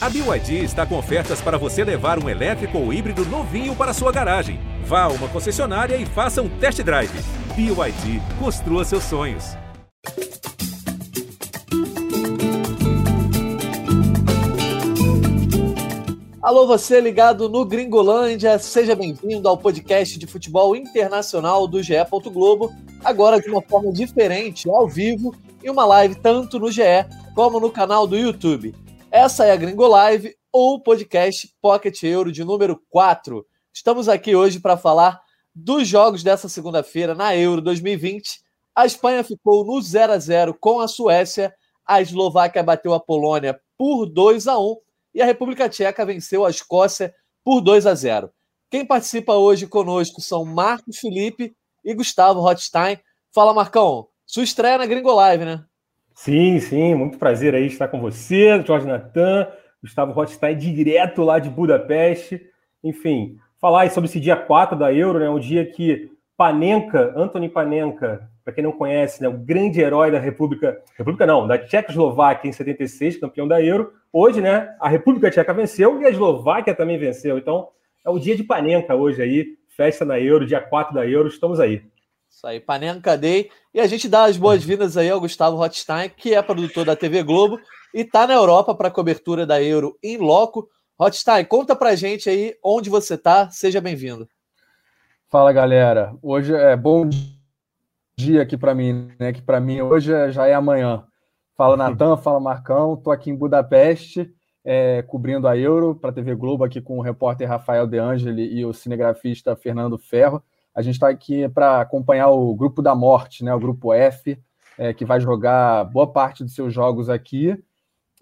A BYD está com ofertas para você levar um elétrico ou híbrido novinho para sua garagem. Vá a uma concessionária e faça um test drive. BYD, construa seus sonhos. Alô, você ligado no Gringolândia, seja bem-vindo ao podcast de futebol internacional do GE. Globo, agora de uma forma diferente, ao vivo, e uma live tanto no GE como no canal do YouTube. Essa é a Gringo Live, ou podcast Pocket Euro de número 4. Estamos aqui hoje para falar dos jogos dessa segunda-feira na Euro 2020. A Espanha ficou no 0 a 0 com a Suécia, a Eslováquia bateu a Polônia por 2 a 1 e a República Tcheca venceu a Escócia por 2 a 0. Quem participa hoje conosco são Marcos Felipe e Gustavo Rothstein. Fala, Marcão. Sua estreia na Gringo Live, né? Sim, sim, muito prazer aí estar com você, Jorge Natan, Gustavo Rothstein, direto lá de Budapeste. Enfim, falar aí sobre esse dia 4 da Euro, né? Um dia que Panenka, Anthony Panenka, para quem não conhece, né, o grande herói da República, República não, da Tchecoslováquia em 76, campeão da Euro. Hoje, né, a República Tcheca venceu e a Eslováquia também venceu. Então, é o dia de Panenka hoje aí, festa na Euro, dia 4 da Euro, estamos aí. Isso aí, Panenka Day. E a gente dá as boas-vindas aí ao Gustavo Rothstein, que é produtor da TV Globo e está na Europa para a cobertura da Euro em loco. Rothstein, conta pra gente aí onde você está. Seja bem-vindo. Fala, galera. Hoje é bom dia aqui para mim, né? Que para mim hoje é, já é amanhã. Fala Natan, fala Marcão. Tô aqui em Budapeste, é, cobrindo a Euro para a TV Globo aqui com o repórter Rafael De Angeli e o cinegrafista Fernando Ferro. A gente está aqui para acompanhar o grupo da morte, né? O grupo F, é, que vai jogar boa parte dos seus jogos aqui.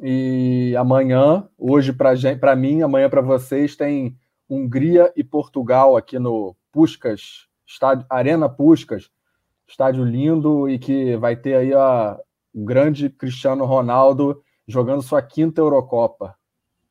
E amanhã, hoje para mim, amanhã para vocês, tem Hungria e Portugal aqui no Puskas, estádio, Arena Puskas, estádio lindo e que vai ter aí a, o grande Cristiano Ronaldo jogando sua quinta Eurocopa.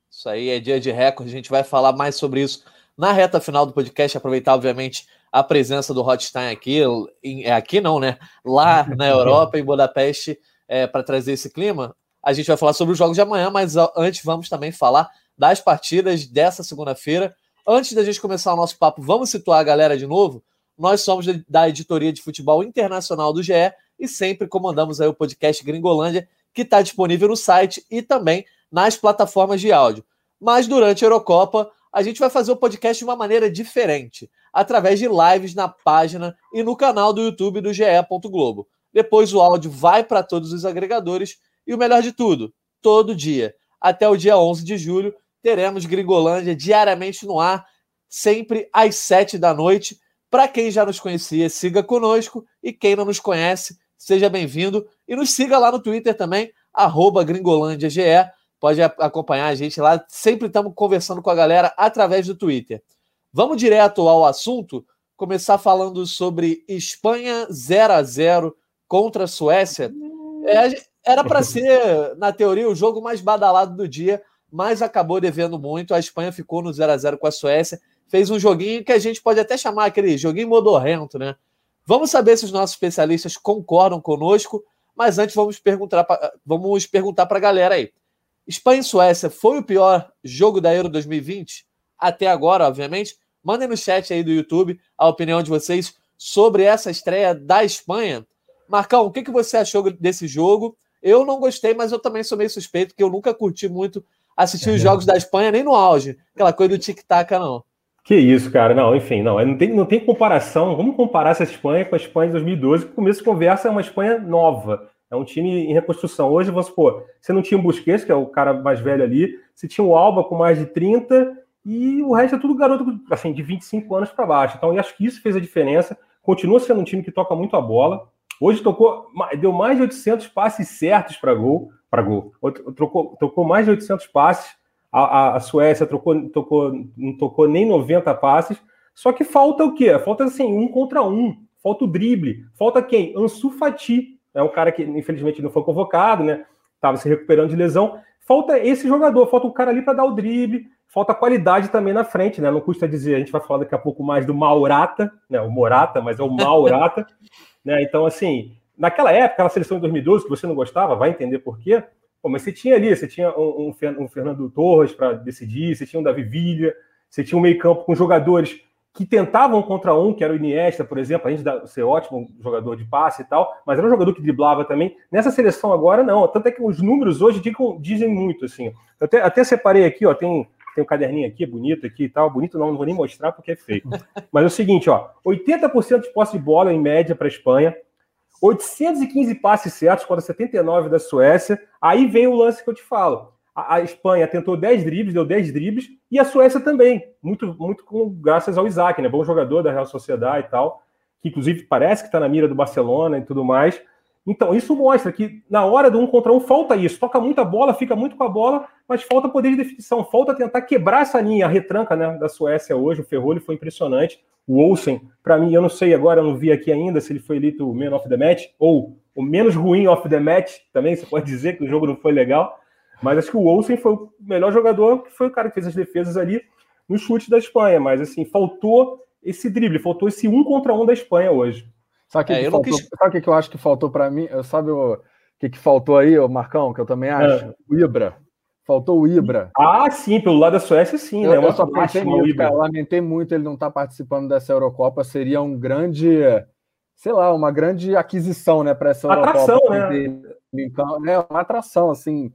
Isso aí é dia de recorde, a gente vai falar mais sobre isso na reta final do podcast, aproveitar, obviamente, a presença do Hotstein aqui, em, é, aqui não, né? Lá na Europa, em Budapeste, é, para trazer esse clima. A gente vai falar sobre os jogos de amanhã, mas antes vamos também falar das partidas dessa segunda-feira. Antes da gente começar o nosso papo, vamos situar a galera de novo. Nós somos da editoria de futebol internacional do GE e sempre comandamos aí o podcast Gringolândia, que está disponível no site e também nas plataformas de áudio. Mas durante a Eurocopa, a gente vai fazer o podcast de uma maneira diferente, através de lives na página e no canal do YouTube do GE. Globo. Depois o áudio vai para todos os agregadores e o melhor de tudo, todo dia. Até o dia 11 de julho, teremos Gringolândia diariamente no ar, sempre às 7 da noite. Para quem já nos conhecia, siga conosco. E quem não nos conhece, seja bem-vindo. E nos siga lá no Twitter também, GringolândiaGE pode acompanhar a gente lá. Sempre estamos conversando com a galera através do Twitter. Vamos direto ao assunto, começar falando sobre Espanha 0 a 0 contra a Suécia. É, era para ser, na teoria, o jogo mais badalado do dia, mas acabou devendo muito. A Espanha ficou no 0 a 0 com a Suécia. Fez um joguinho que a gente pode até chamar aquele joguinho modorrento, né? Vamos saber se os nossos especialistas concordam conosco, mas antes vamos perguntar para vamos perguntar a galera aí. Espanha e Suécia foi o pior jogo da Euro 2020? Até agora, obviamente. Mandem no chat aí do YouTube a opinião de vocês sobre essa estreia da Espanha. Marcão, o que, que você achou desse jogo? Eu não gostei, mas eu também sou meio suspeito, porque eu nunca curti muito assistir os jogos da Espanha, nem no auge. Aquela coisa do tic-tac, não. Que isso, cara. Não, enfim, não. Não tem, não tem comparação. Vamos comparar essa Espanha com a Espanha de 2012, que começo de conversa é uma Espanha nova. É um time em reconstrução. Hoje, vamos supor, você não tinha o Busquets, que é o cara mais velho ali, você tinha o Alba com mais de 30 e o resto é tudo garoto assim, de 25 anos para baixo. Então, eu acho que isso fez a diferença. Continua sendo um time que toca muito a bola. Hoje tocou, deu mais de 800 passes certos para gol, para gol. Trocou, tocou mais de 800 passes. A, a, a Suécia trocou, tocou, não tocou nem 90 passes. Só que falta o quê? Falta assim, um contra um. Falta o drible. Falta quem? Ansu Fati é um cara que infelizmente não foi convocado, né? Estava se recuperando de lesão. Falta esse jogador, falta um cara ali para dar o drible, falta qualidade também na frente, né? Não custa dizer, a gente vai falar daqui a pouco mais do Maurata, né? O Morata, mas é o Maurata, né? Então, assim, naquela época, na seleção de 2012, que você não gostava, vai entender por quê. Pô, mas você tinha ali, você tinha um, um, Fernando Torres para decidir, você tinha um Davi Villa, você tinha um meio campo com jogadores que tentavam contra um, que era o Iniesta, por exemplo, a gente dá, ser ótimo jogador de passe e tal, mas era um jogador que driblava também. Nessa seleção agora, não. Tanto é que os números hoje dizem, dizem muito, assim. Eu até, até separei aqui, ó, tem, tem um caderninho aqui, bonito aqui e tal. Bonito não, não vou nem mostrar porque é feio. Mas é o seguinte, ó, 80% de posse de bola em média para a Espanha, 815 passes certos contra 79 da Suécia. Aí vem o lance que eu te falo a, Espanha tentou 10 dribles, deu 10 dribles, e a Suécia também, muito, muito com, graças ao Isaac, né? Bom jogador da Real Sociedade e tal, que inclusive parece que está na mira do Barcelona e tudo mais. Então, isso mostra que na hora do um contra um falta isso. Toca muita bola, fica muito com a bola, mas falta poder de definição, falta tentar quebrar essa linha, a retranca né, da Suécia hoje. O Ferrolho foi impressionante. O Olsen, para mim, eu não sei agora, eu não vi aqui ainda se ele foi eleito o Man of the Match ou o menos ruim of the Match, também você pode dizer que o jogo não foi legal. Mas acho que o Olsen foi o melhor jogador, que foi o cara que fez as defesas ali no chute da Espanha. Mas assim, faltou esse drible, faltou esse um contra um da Espanha hoje. Sabe o que, é, que, faltou, quis... sabe que eu acho que faltou para mim? Sabe o que, que faltou aí, o Marcão, que eu também acho? É. O Ibra. Faltou o Ibra. Ah, sim, pelo lado da Suécia, sim. Eu, né? eu só pensei nisso, cara. Lamentei muito ele não estar tá participando dessa Eurocopa. Seria um grande, sei lá, uma grande aquisição, né, para essa Eurocopa. Atração, né? Então, é uma atração, assim.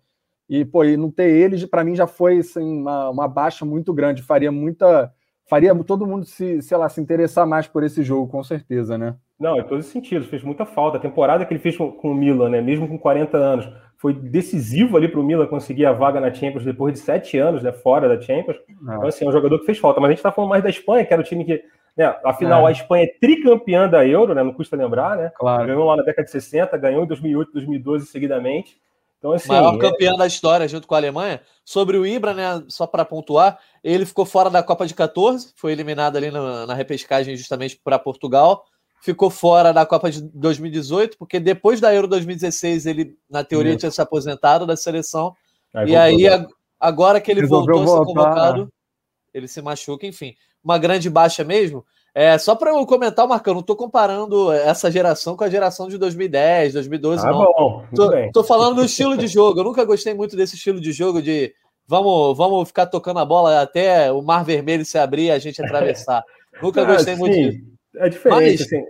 E, pô, e não ter ele, para mim, já foi assim, uma, uma baixa muito grande. Faria muita. Faria todo mundo se, sei lá, se interessar mais por esse jogo, com certeza, né? Não, em todos os sentidos, fez muita falta. A temporada que ele fez com, com o Milan, né? Mesmo com 40 anos, foi decisivo ali para o Milan conseguir a vaga na Champions depois de sete anos, né? Fora da Champions. Não. Então, assim, é um jogador que fez falta. Mas a gente está falando mais da Espanha, que era o time que. Né, afinal, é. a Espanha é tricampeã da Euro, né? Não custa lembrar, né? Claro. Ganhou lá na década de 60, ganhou em 2008, 2012 seguidamente. Então, assim, Maior é campeão é... da história junto com a Alemanha. Sobre o Ibra, né? Só para pontuar, ele ficou fora da Copa de 14, foi eliminado ali na, na repescagem justamente para Portugal. Ficou fora da Copa de 2018, porque depois da Euro 2016 ele, na teoria, Isso. tinha se aposentado da seleção. Aí e aí, a, agora que ele Resolveu voltou a ser convocado, ele se machuca, enfim. Uma grande baixa mesmo. É, só para eu comentar, Marcão, não estou comparando essa geração com a geração de 2010, 2012, ah, não. Bom, tô, tô, falando do estilo de jogo. Eu nunca gostei muito desse estilo de jogo de vamos, vamos ficar tocando a bola até o mar vermelho se abrir e a gente atravessar. nunca ah, gostei muito disso. É diferente, Mas, assim.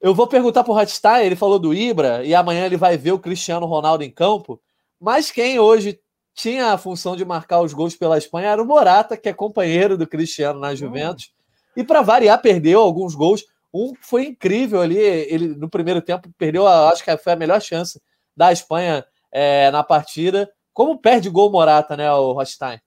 Eu vou perguntar para o Ratstein, ele falou do Ibra, e amanhã ele vai ver o Cristiano Ronaldo em campo. Mas quem hoje tinha a função de marcar os gols pela Espanha era o Morata, que é companheiro do Cristiano na Juventus. Hum e para variar, perdeu alguns gols. Um foi incrível ali, ele no primeiro tempo perdeu, a, acho que foi a melhor chance da Espanha é, na partida. Como perde gol Morata, né, o Rostein?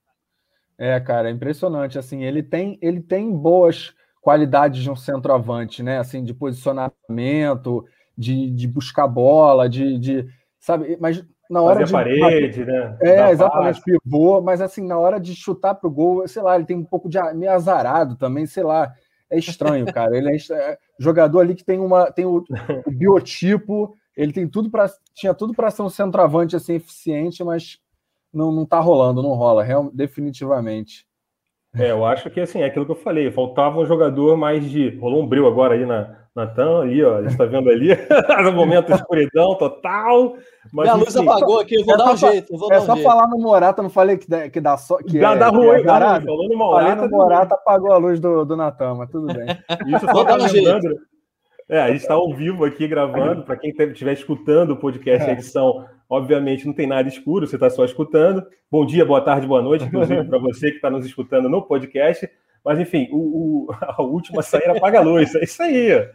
É, cara, é impressionante. Assim, ele tem, ele tem boas qualidades de um centroavante, né? Assim, de posicionamento, de, de buscar bola, de, de sabe? Mas na hora Fazer de parede, né? É, exatamente, pivô, mas assim, na hora de chutar pro gol, sei lá, ele tem um pouco de meio azarado também, sei lá. É estranho, cara. Ele é, é jogador ali que tem uma tem o, o biotipo, ele tem tudo para tinha tudo para ser um centroavante assim eficiente, mas não, não tá rolando, não rola, real, definitivamente. É, eu acho que assim, é aquilo que eu falei, faltava um jogador mais de. Rolou um bril agora aí na, Natan, ali, ó, a gente tá vendo ali, no momento de escuridão total. Mas, Minha luz apagou aqui, eu vou é dar um jeito. Vou é um só jeito. falar no Morata, não falei que dá, que dá só. Que dá, é, dá ruim, é dá ruim. Falou no Morata. Falei no Morata, apagou a luz do, do Natan, mas tudo bem. Isso só tá lembrando. É, a gente está ao vivo aqui gravando. Para quem estiver escutando o podcast, a é. edição, obviamente, não tem nada escuro, você está só escutando. Bom dia, boa tarde, boa noite, inclusive para você que está nos escutando no podcast. Mas, enfim, o, o, a última sair apaga a luz. É isso aí.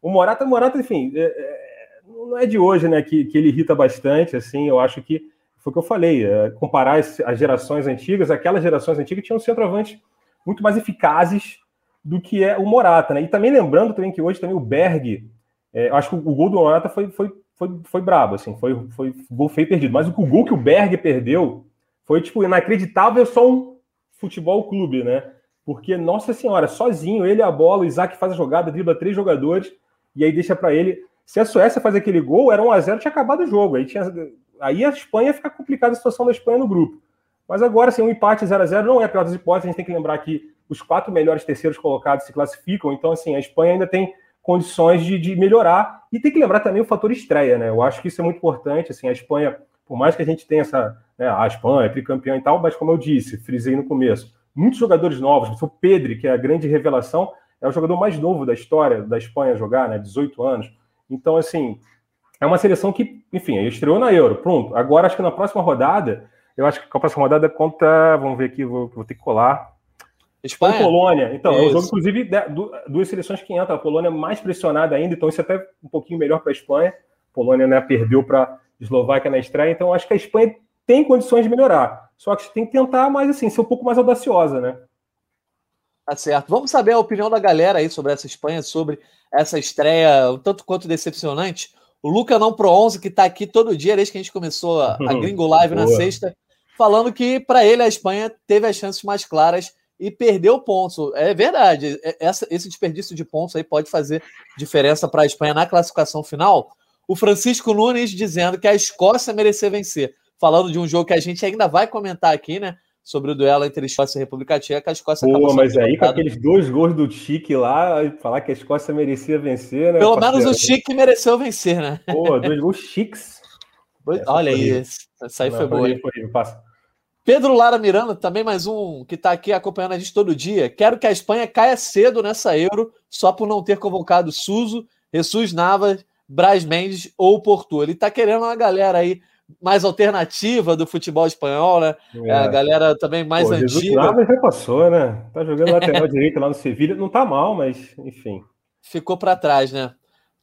O Morata, Morata, enfim, é, é, não é de hoje, né, que, que ele irrita bastante, assim, eu acho que foi o que eu falei, é, comparar as, as gerações antigas, aquelas gerações antigas tinham centroavantes muito mais eficazes do que é o Morata, né? E também lembrando também que hoje também o Berg, é, acho que o, gol do Morata foi, foi, foi, foi brabo, assim, foi, foi gol feio perdido, mas o, o gol que o Berg perdeu foi, tipo, inacreditável só um futebol clube, né? Porque, nossa senhora, sozinho, ele a bola, o Isaac faz a jogada, dribla três jogadores, e aí deixa para ele. Se a Suécia faz aquele gol, era 1 a 0 tinha acabado o jogo. Aí, tinha, aí a Espanha fica complicada a situação da Espanha no grupo. Mas agora, assim, um empate 0 a 0 não é a pior das hipóteses. A gente tem que lembrar que os quatro melhores terceiros colocados se classificam. Então, assim, a Espanha ainda tem condições de, de melhorar. E tem que lembrar também o fator estreia, né? Eu acho que isso é muito importante. Assim, a Espanha por mais que a gente tenha essa, né, a Espanha, tricampeão e tal, mas como eu disse, frisei no começo, muitos jogadores novos, o Pedro, que é a grande revelação, é o jogador mais novo da história da Espanha jogar, né, 18 anos. Então, assim, é uma seleção que, enfim, estreou na Euro, pronto. Agora, acho que na próxima rodada, eu acho que a próxima rodada conta, vamos ver aqui, vou, vou ter que colar. Espanha? Polônia. Então, isso. é um jogo, inclusive, duas seleções que entram. A Polônia mais pressionada ainda, então isso é até um pouquinho melhor para a Espanha. A Polônia né, perdeu para Eslováquia na estreia, então acho que a Espanha tem condições de melhorar. Só que tem que tentar mais assim, ser um pouco mais audaciosa, né? Tá certo. Vamos saber a opinião da galera aí sobre essa Espanha, sobre essa estreia, um tanto quanto decepcionante. O Luca não pro 11 que está aqui todo dia desde que a gente começou a, a Gringo Live na sexta, falando que para ele a Espanha teve as chances mais claras e perdeu pontos. É verdade, é, essa, esse desperdício de pontos aí pode fazer diferença para a Espanha na classificação final o Francisco Nunes dizendo que a Escócia merecia vencer. Falando de um jogo que a gente ainda vai comentar aqui, né? Sobre o duelo entre Escócia e República Tcheca, a Escócia Pô, mas aí com aqueles dois gols do Chique lá, falar que a Escócia merecia vencer, né? Pelo menos o Chique mereceu vencer, né? Pô, dois gols chiques. Olha aí, essa aí foi boa. Foi, foi. Pedro Lara Miranda, também mais um que está aqui acompanhando a gente todo dia. Quero que a Espanha caia cedo nessa Euro, só por não ter convocado Suso, Jesus Navas Braz Mendes ou Porto. Ele está querendo uma galera aí mais alternativa do futebol espanhol, né? É. A galera também mais Pô, Jesus antiga. Navas já passou, né? Tá jogando lateral direito lá no Sevilha, não tá mal, mas enfim. Ficou para trás, né?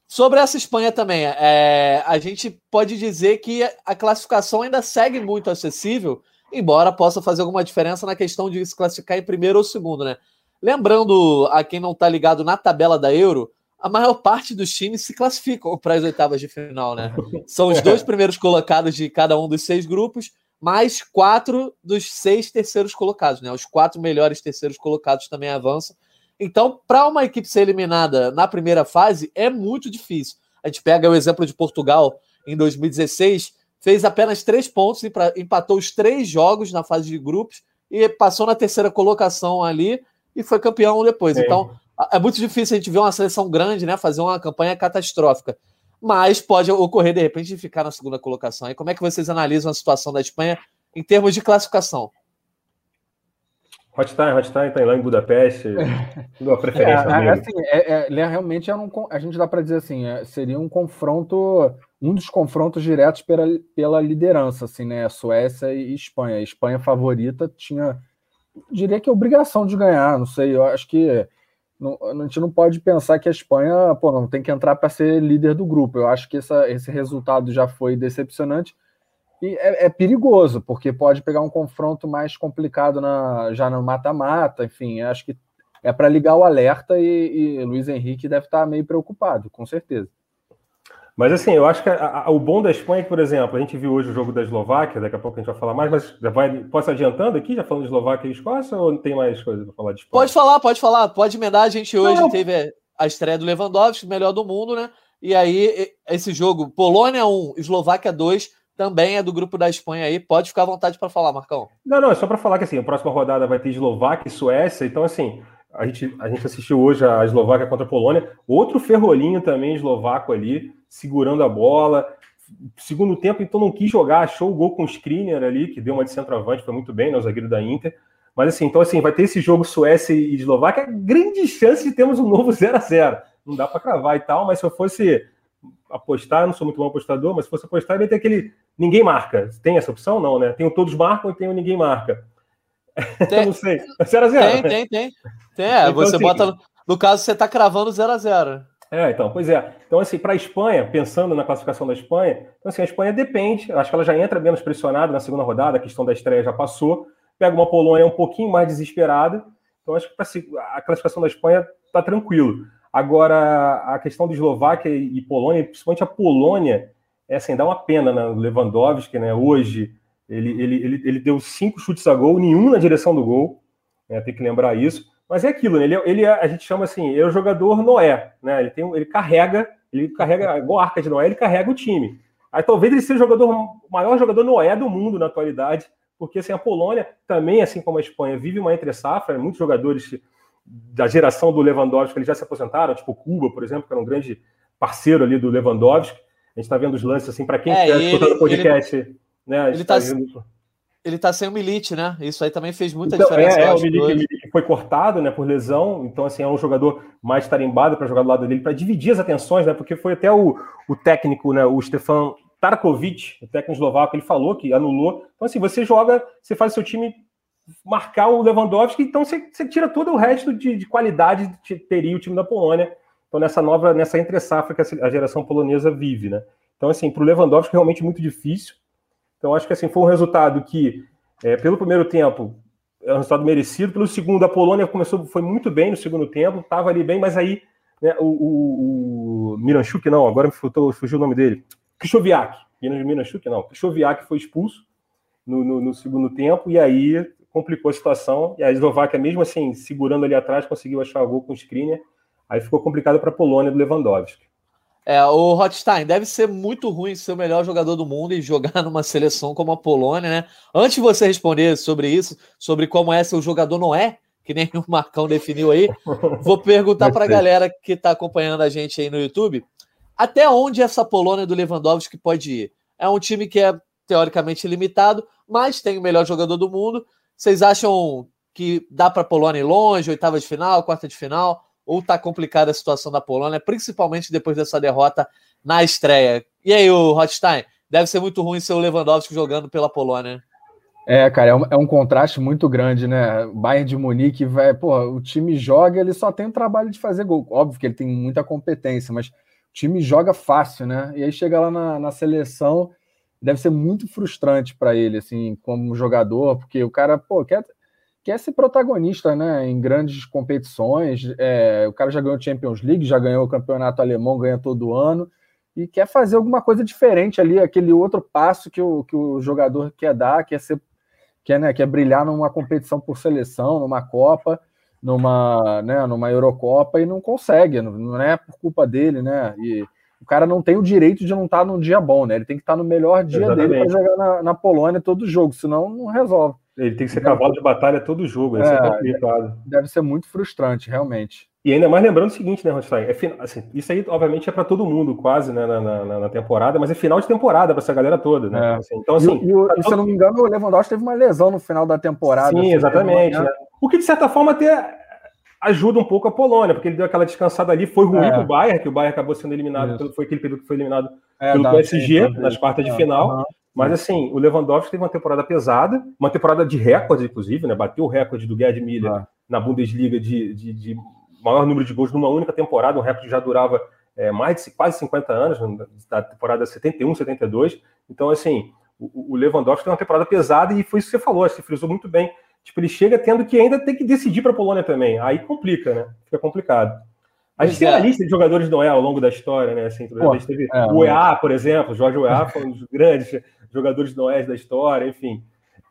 Sobre essa Espanha também, é, a gente pode dizer que a classificação ainda segue muito acessível, embora possa fazer alguma diferença na questão de se classificar em primeiro ou segundo, né? Lembrando a quem não está ligado na tabela da Euro, a maior parte dos times se classificam para as oitavas de final, né? São os dois primeiros colocados de cada um dos seis grupos, mais quatro dos seis terceiros colocados, né? Os quatro melhores terceiros colocados também avançam. Então, para uma equipe ser eliminada na primeira fase, é muito difícil. A gente pega o exemplo de Portugal em 2016, fez apenas três pontos, empatou os três jogos na fase de grupos e passou na terceira colocação ali e foi campeão depois. É. Então, é muito difícil a gente ver uma seleção grande, né, fazer uma campanha catastrófica. Mas pode ocorrer, de repente, de ficar na segunda colocação. E como é que vocês analisam a situação da Espanha em termos de classificação? Hotstein, Hotstein está lá em Budapeste, uma preferência é, assim, é, é, realmente é um, a gente dá para dizer assim, é, seria um confronto, um dos confrontos diretos pela, pela liderança, assim, né? Suécia e Espanha. A Espanha favorita tinha, diria que obrigação de ganhar, não sei, eu acho que não, a gente não pode pensar que a Espanha pô, não tem que entrar para ser líder do grupo. Eu acho que essa, esse resultado já foi decepcionante e é, é, perigoso, porque pode pegar um confronto mais complicado na, já no mata-mata. Enfim, acho que é para ligar o alerta e, e Luiz Henrique deve estar meio preocupado, com certeza. Mas assim, eu acho que a, a, o bom da Espanha, é que, por exemplo, a gente viu hoje o jogo da Eslováquia, daqui a pouco a gente vai falar mais, mas já vai. Posso adiantando aqui, já falando de Eslováquia e Escócia, ou não tem mais coisa para falar de Espanha? Pode falar, pode falar, pode emendar. A gente hoje não. teve a estreia do Lewandowski, melhor do mundo, né? E aí, esse jogo, Polônia 1, Eslováquia 2, também é do grupo da Espanha aí. Pode ficar à vontade para falar, Marcão. Não, não, é só para falar que assim, a próxima rodada vai ter Eslováquia e Suécia, então assim. A gente, a gente assistiu hoje a Eslováquia contra a Polônia, outro ferrolinho também eslovaco ali, segurando a bola. Segundo tempo, então não quis jogar, achou o gol com o Skriniar ali, que deu uma de centroavante, foi muito bem, né, o zagueiro da Inter. Mas assim, então assim, vai ter esse jogo Suécia e Eslováquia, grande chance de termos um novo 0 a 0 Não dá para cravar e tal, mas se eu fosse apostar, não sou muito bom apostador, mas se fosse apostar, vai ter aquele ninguém marca. Tem essa opção? Não, né? Tem o todos marcam e tem o ninguém marca. Tem, não sei. 0 a 0 Tem, tem, tem. tem é, então, você assim, bota. No caso, você está cravando 0 a 0 é, então, pois é. Então, assim, para a Espanha, pensando na classificação da Espanha, então, assim, a Espanha depende, acho que ela já entra menos pressionada na segunda rodada, a questão da estreia já passou, pega uma Polônia um pouquinho mais desesperada, então acho que a classificação da Espanha está tranquilo. Agora, a questão de Eslováquia e Polônia, principalmente a Polônia, é assim, dá uma pena, né? Lewandowski, né? Hoje, ele, ele, ele, ele deu cinco chutes a gol, nenhum na direção do gol, né? tem que lembrar isso. Mas é aquilo, né? ele, ele a gente chama assim, ele é o jogador Noé, né? Ele tem, ele carrega, ele carrega igual a arca de Noé, ele carrega o time. Aí talvez ele seja o jogador, o maior jogador Noé do mundo na atualidade, porque assim, a Polônia também, assim como a Espanha, vive uma entre safra, muitos jogadores da geração do Lewandowski eles já se aposentaram, tipo Cuba, por exemplo, que era um grande parceiro ali do Lewandowski. A gente está vendo os lances assim, para quem é, está escutando o podcast. Ele Né? Ele está tá ele tá sem o Milite, né? Isso aí também fez muita então, diferença. É, é o Milite, foi cortado, né, por lesão, então assim é um jogador mais tarimbado para jogar do lado dele para dividir as atenções, né? Porque foi até o, o técnico, né, o Stefan Tarkovic, o técnico eslovaco, ele falou que anulou. Então assim, você joga, você faz seu time marcar o Lewandowski, então você, você tira todo o resto de, de qualidade que teria o time da Polônia. Então nessa nova, nessa entre safra que a geração polonesa vive, né? Então assim, para o Lewandowski realmente muito difícil. Então, acho que assim, foi um resultado que, é, pelo primeiro tempo, é um resultado merecido. Pelo segundo, a Polônia começou, foi muito bem no segundo tempo, estava ali bem, mas aí né, o, o, o Miranchuk, não, agora me faltou, fugiu o nome dele. Krychowiak. Miranchuk, não. Krychowiak foi expulso no, no, no, segundo tempo, e aí complicou a situação. E a Eslováquia, mesmo assim, segurando ali atrás, conseguiu achar o gol com o Skriniar. Aí ficou complicado para a Polônia do Lewandowski. É, o Rothstein deve ser muito ruim ser o melhor jogador do mundo e jogar numa seleção como a Polônia, né? Antes de você responder sobre isso, sobre como é ser o jogador não é, que nem o Marcão definiu aí, vou perguntar para a galera que está acompanhando a gente aí no YouTube, até onde essa Polônia do Lewandowski pode ir? É um time que é teoricamente limitado, mas tem o melhor jogador do mundo. Vocês acham que dá para a Polônia ir longe, oitava de final, quarta de final? Ou está complicada a situação da Polônia, principalmente depois dessa derrota na estreia. E aí, o Rothstein? Deve ser muito ruim ser o Lewandowski jogando pela Polônia. É, cara, é um, é um contraste muito grande, né? Bayern de Munique vai, pô, o time joga, ele só tem o trabalho de fazer gol. Óbvio que ele tem muita competência, mas o time joga fácil, né? E aí chega lá na, na seleção, deve ser muito frustrante para ele, assim, como jogador, porque o cara, pô, quer, quer ser protagonista né, em grandes competições. É, o cara já ganhou Champions League, já ganhou o campeonato alemão, ganha todo ano, e quer fazer alguma coisa diferente ali, aquele outro passo que o, que o jogador quer dar, quer ser. Quer, né, quer brilhar numa competição por seleção, numa Copa, numa, né, numa Eurocopa, e não consegue, não, é por culpa dele, né? E, o cara não tem o direito de não estar num dia bom, né? Ele tem que estar no melhor dia Exatamente. dele para jogar na, na Polônia todo jogo, senão não resolve. Ele tem que ser cavalo de batalha todo jogo, é, é complicado. Deve ser muito frustrante, realmente. E ainda mais lembrando o seguinte, né, Rostein? É, assim, isso aí, obviamente, é para todo mundo, quase, né, na, na, na, temporada, mas é final de temporada para essa galera toda, né? É. Assim, então, assim. E, e, todo... se eu não me engano, o Lewandowski teve uma lesão no final da temporada. Sim, assim, exatamente. Né? O que, de certa forma, até ajuda um pouco a Polônia, porque ele deu aquela descansada ali, foi ruim é. para o Bayern, que o Bayern acabou sendo eliminado, pelo, foi aquele período que foi eliminado é, pelo PSG nas quartas de é, final. Uhum. Mas assim, o Lewandowski teve uma temporada pesada, uma temporada de recorde, inclusive, né? Bateu o recorde do Gerd Miller ah. na Bundesliga de, de, de, maior número de gols numa única temporada, um recorde que já durava é, mais de quase 50 anos, da temporada 71, 72. Então, assim, o, o Lewandowski teve uma temporada pesada e foi isso que você falou, você frisou muito bem. Tipo, ele chega tendo que ainda ter que decidir para a Polônia também. Aí complica, né? Fica complicado. A gente tem uma lista de jogadores do Noel ao longo da história, né? Assim, Pô, a gente teve é, o EA, por exemplo, Jorge EA foi um dos grandes jogadores do Oeste da história, enfim.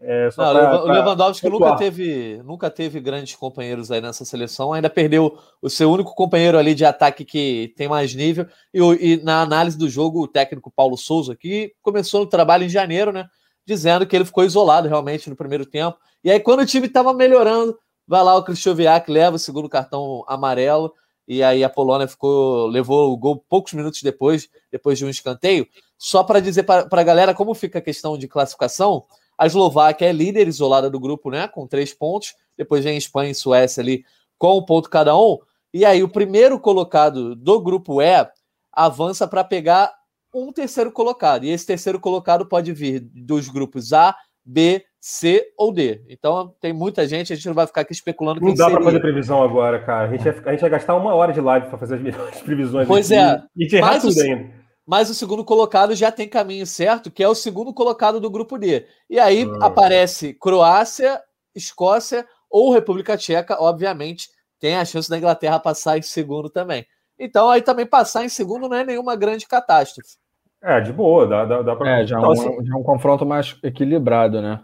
É, não, pra, o Lewandowski nunca teve, nunca teve grandes companheiros aí nessa seleção, ainda perdeu o seu único companheiro ali de ataque que tem mais nível. E, e, na análise do jogo, o técnico Paulo Souza, que começou no trabalho em janeiro, né? Dizendo que ele ficou isolado realmente no primeiro tempo. E aí, quando o time estava melhorando, vai lá o Krychowiak, leva o segundo cartão amarelo e aí a Polônia ficou levou o gol poucos minutos depois, depois de um escanteio. Só para dizer para a galera como fica a questão de classificação, a Eslováquia é líder isolada do grupo, né, com três pontos. Depois vem Espanha e Suécia ali com um ponto cada um. E aí o primeiro colocado do grupo E avança para pegar um terceiro colocado. E esse terceiro colocado pode vir dos grupos A, B, C ou D. Então tem muita gente, a gente não vai ficar aqui especulando Não dá para fazer previsão agora, cara. A gente, vai, a gente vai gastar uma hora de live para fazer as, previsões. Pois aqui, é. E te errar tudo ainda. Mas o segundo colocado já tem caminho certo, que é o segundo colocado do grupo D. E aí ah. aparece Croácia, Escócia ou República Tcheca, obviamente, tem a chance da Inglaterra passar em segundo também. Então aí também passar em segundo não é nenhuma grande catástrofe. É, de boa, dá, dá, dá pra... É, já, então, um, assim... já é um confronto mais equilibrado, né?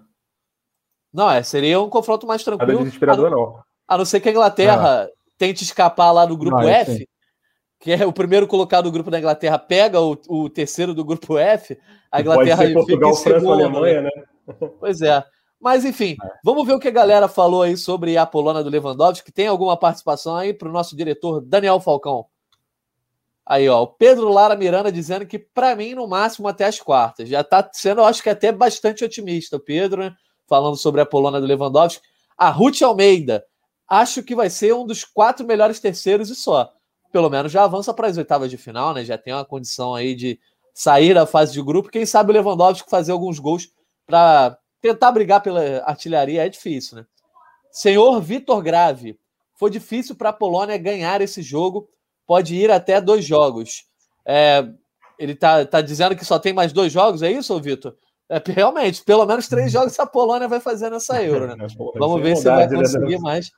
Não, é, seria um confronto mais tranquilo. É desesperador, a, não. A não ser que a Inglaterra é. tente escapar lá do grupo não, F, sim. Que é o primeiro colocado do grupo da Inglaterra, pega o, o terceiro do grupo F, a Inglaterra ser Portugal, fica em França, segundo, Alemanha, né? Pois é. Mas enfim, é. vamos ver o que a galera falou aí sobre a Polônia do Lewandowski, que tem alguma participação aí para o nosso diretor Daniel Falcão. Aí, ó, o Pedro Lara Miranda dizendo que para mim no máximo até as quartas. Já tá sendo, acho que até bastante otimista o Pedro, né? Falando sobre a Polônia do Lewandowski. A Ruth Almeida, acho que vai ser um dos quatro melhores terceiros e só. Pelo menos já avança para as oitavas de final, né? Já tem uma condição aí de sair da fase de grupo. Quem sabe o Lewandowski fazer alguns gols para tentar brigar pela artilharia é difícil, né? Senhor Vitor Grave, foi difícil para a Polônia ganhar esse jogo, pode ir até dois jogos. É, ele está tá dizendo que só tem mais dois jogos, é isso, Vitor? É, realmente, pelo menos três jogos a Polônia vai fazer nessa Euro, né? Vamos ver se vai né? conseguir mais.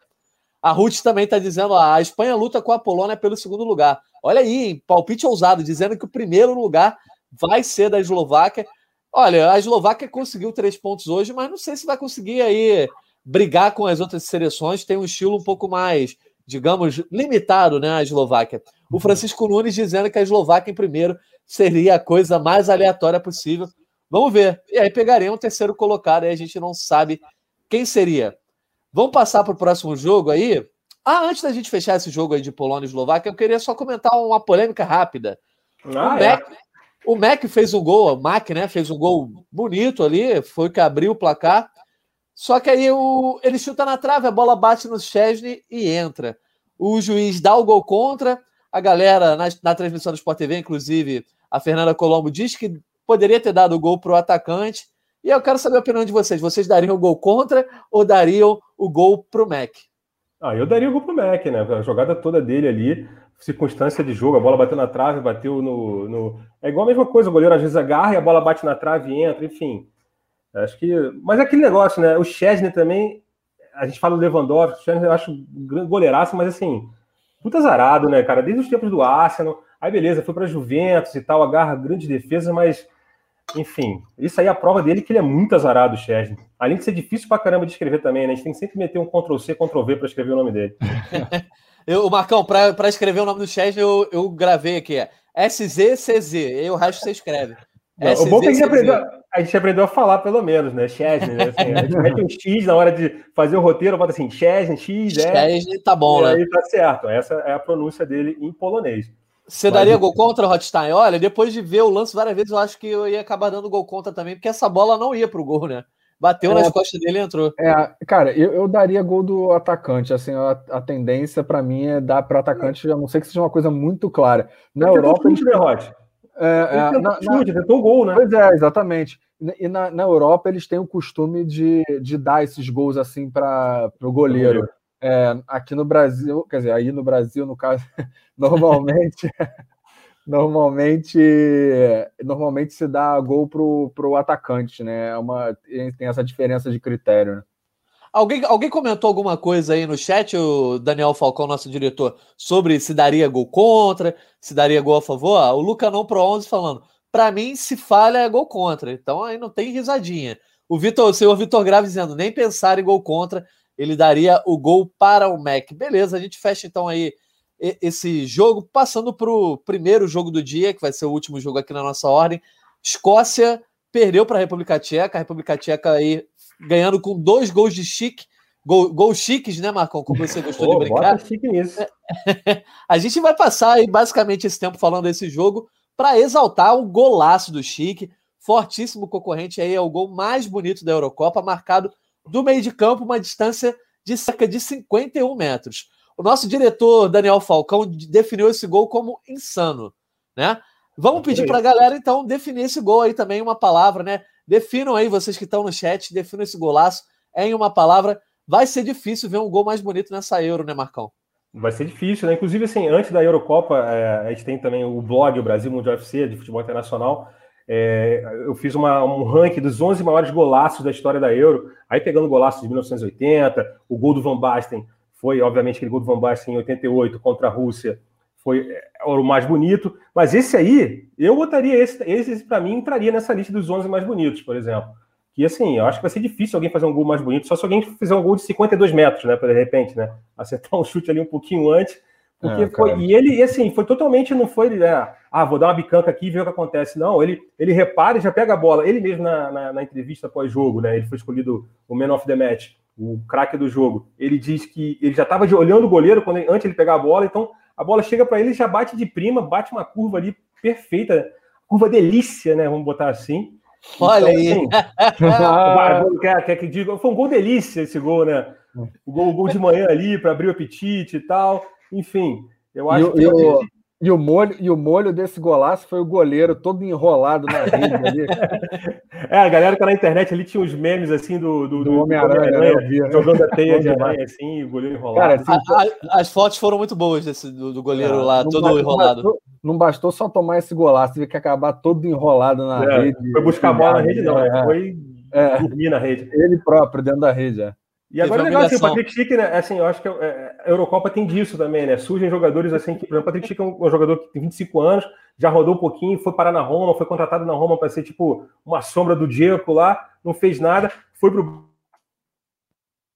A Ruth também está dizendo: ah, a Espanha luta com a Polônia pelo segundo lugar. Olha aí, hein? palpite ousado, dizendo que o primeiro lugar vai ser da Eslováquia. Olha, a Eslováquia conseguiu três pontos hoje, mas não sei se vai conseguir aí brigar com as outras seleções. Tem um estilo um pouco mais, digamos, limitado, né? A Eslováquia. O uhum. Francisco Nunes dizendo que a Eslováquia em primeiro seria a coisa mais aleatória possível. Vamos ver. E aí pegaria um terceiro colocado, aí a gente não sabe quem seria. Vamos passar para o próximo jogo aí. Ah, antes da gente fechar esse jogo aí de Polônia e Eslováquia, eu queria só comentar uma polêmica rápida. Ah, o, é. Mac, o Mac fez um gol, o Mac, né? Fez um gol bonito ali, foi que abriu o placar. Só que aí o, ele chuta na trave, a bola bate no Chesney e entra. O juiz dá o gol contra. A galera, na, na transmissão do Sport TV, inclusive, a Fernanda Colombo diz que poderia ter dado o gol para o atacante. E eu quero saber a opinião de vocês. Vocês dariam o gol contra ou dariam o gol para o Mac? Ah, eu daria o gol para o Mac, né? A jogada toda dele ali, circunstância de jogo, a bola bateu na trave, bateu no, no, É igual a mesma coisa, o goleiro às vezes agarra e a bola bate na trave e entra, enfim. Acho que. Mas é aquele negócio, né? O Chesney também. A gente fala do Lewandowski, o Chesney eu acho goleiraço, mas assim, puta zarado, né, cara? Desde os tempos do Arsenal. Aí beleza, foi para Juventus e tal, agarra grandes defesas, mas enfim, isso aí é a prova dele que ele é muito azarado, Chesney. Além de ser difícil pra caramba de escrever também, né? A gente tem que sempre meter um Ctrl-C, Ctrl-V para escrever o nome dele. eu, Marcão, para escrever o nome do Chesney, eu, eu gravei aqui, é SZCZ, e o resto você escreve. Não, o bom é que a gente, aprendeu, a gente aprendeu a falar, pelo menos, né? Chesney, né? Assim, a gente mete um X na hora de fazer o roteiro, bota assim, Chesney, X, é. Chesney, tá bom, né? Aí tá certo. Essa é a pronúncia dele em polonês. Você daria gol contra o Hotstein? Olha, depois de ver o lance várias vezes, eu acho que eu ia acabar dando gol contra também, porque essa bola não ia pro gol, né? Bateu é, nas costas dele e entrou. É, cara, eu, eu, daria gol do atacante. Assim, a, a tendência para mim é dar para atacante, a não ser que seja uma coisa muito clara. Na Europa. Chute, né, Rod? É, é, na, chute, na... tentou gol, né? Pois é, exatamente. E na, na Europa eles têm o costume de, de dar esses gols assim para o goleiro. É, aqui no Brasil, quer dizer, aí no Brasil, no caso, normalmente, normalmente, normalmente se dá gol pro, pro atacante, né? É uma, tem essa diferença de critério. Né? Alguém, alguém comentou alguma coisa aí no chat, o Daniel Falcão, nosso diretor, sobre se daria gol contra, se daria gol a favor? Ah, o Luca não pro 11 falando, para mim, se falha é gol contra. Então aí não tem risadinha. O Vitor, o senhor Vitor Grave dizendo, nem pensar em gol contra, ele daria o gol para o Mac. Beleza, a gente fecha então aí esse jogo, passando para o primeiro jogo do dia, que vai ser o último jogo aqui na nossa ordem. Escócia perdeu para a República Tcheca, a República Tcheca aí ganhando com dois gols de chique, gol, gols chiques, né, Marcão? Como você gostou oh, de brincar. Chique nisso. a gente vai passar aí basicamente esse tempo falando desse jogo para exaltar o golaço do Chique, fortíssimo concorrente aí, é o gol mais bonito da Eurocopa, marcado do meio de campo, uma distância de cerca de 51 metros. O nosso diretor, Daniel Falcão, definiu esse gol como insano, né? Vamos pedir para a galera, então, definir esse gol aí também, uma palavra, né? Definam aí, vocês que estão no chat, definam esse golaço em uma palavra. Vai ser difícil ver um gol mais bonito nessa Euro, né, Marcão? Vai ser difícil, né? Inclusive, assim, antes da Eurocopa, é, a gente tem também o blog, o Brasil Mundial FC, de futebol internacional, é, eu fiz uma, um ranking dos 11 maiores golaços da história da Euro, aí pegando golaços de 1980, o gol do Van Basten foi, obviamente, aquele gol do Van Basten em 88 contra a Rússia, foi é, o mais bonito, mas esse aí, eu botaria esse, esse para mim entraria nessa lista dos 11 mais bonitos, por exemplo. Que assim, eu acho que vai ser difícil alguém fazer um gol mais bonito, só se alguém fizer um gol de 52 metros, né, de repente, né, acertar um chute ali um pouquinho antes, porque é, foi, e ele, assim, foi totalmente, não foi, né, ah, vou dar uma bicanca aqui e ver o que acontece. Não, ele, ele repara e já pega a bola. Ele mesmo na, na, na entrevista pós-jogo, né, ele foi escolhido o man of the match, o craque do jogo. Ele diz que ele já estava olhando o goleiro quando antes ele pegar a bola, então a bola chega para ele, já bate de prima, bate uma curva ali perfeita, curva delícia, né? Vamos botar assim. Olha então, aí. Assim, quer, quer que diga, foi um gol delícia esse gol, né? O gol, o gol de manhã ali para abrir o apetite e tal. Enfim, eu acho e, que. Eu, e o, molho, e o molho desse golaço foi o goleiro todo enrolado na rede ali. é, a galera que tá na internet ali tinha uns memes assim do, do, do Homem-Aranha, Homem né? jogando a teia de aranha assim, o goleiro enrolado. Cara, assim, a, a, as fotos foram muito boas desse, do, do goleiro é, lá, todo bastou, enrolado. Não bastou, não bastou, só tomar esse golaço, teve que acabar todo enrolado na é, rede. Foi buscar a bola na rede, não, né? é, foi é, dormir na rede. Ele próprio, dentro da rede, é. E agora é legal, assim, o Patrick Schick, né, assim, eu acho que é, a Eurocopa tem disso também, né? Surgem jogadores assim, que, por exemplo, o Patrick Schick é um, jogador que tem 25 anos, já rodou um pouquinho, foi parar na Roma, foi contratado na Roma para ser tipo uma sombra do Diego lá, não fez nada, foi pro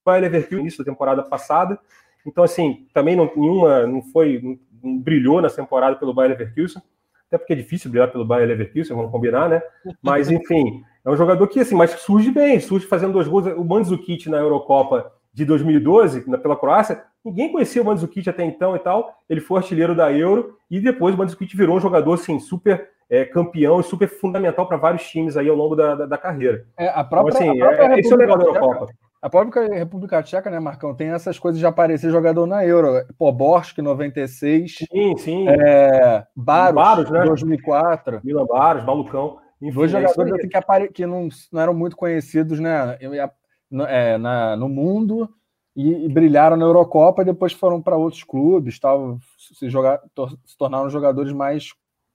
Bayer Leverkusen início da temporada passada. Então, assim, também não, nenhuma, não foi, não, não brilhou na temporada pelo Bayer Leverkusen, até porque é difícil brilhar pelo Bayer Leverkusen, vamos combinar, né? Mas, enfim, é um jogador que, assim, mas surge bem, surge fazendo dois gols. O Mandzukic na Eurocopa de 2012, pela Croácia, ninguém conhecia o Mandzukic até então e tal. Ele foi artilheiro da Euro e depois o Mandzukic virou um jogador, assim, super é, campeão e super fundamental para vários times aí ao longo da, da, da carreira. É, a própria, então, assim, a própria é, isso é legal da Eurocopa. A própria República Tcheca, né, Marcão, tem essas coisas de aparecer jogador na Euro. Poborsk, 96. Sim, sim. É, Baros, Baros né? 2004. Milan Baros, Malucão. Enfim, Dois é jogadores assim, que, apare... que não, não eram muito conhecidos né, é, na, no mundo e, e, brilharam na Eurocopa e depois foram para outros clubes, tal, se, jogar, se tornaram jogadores mais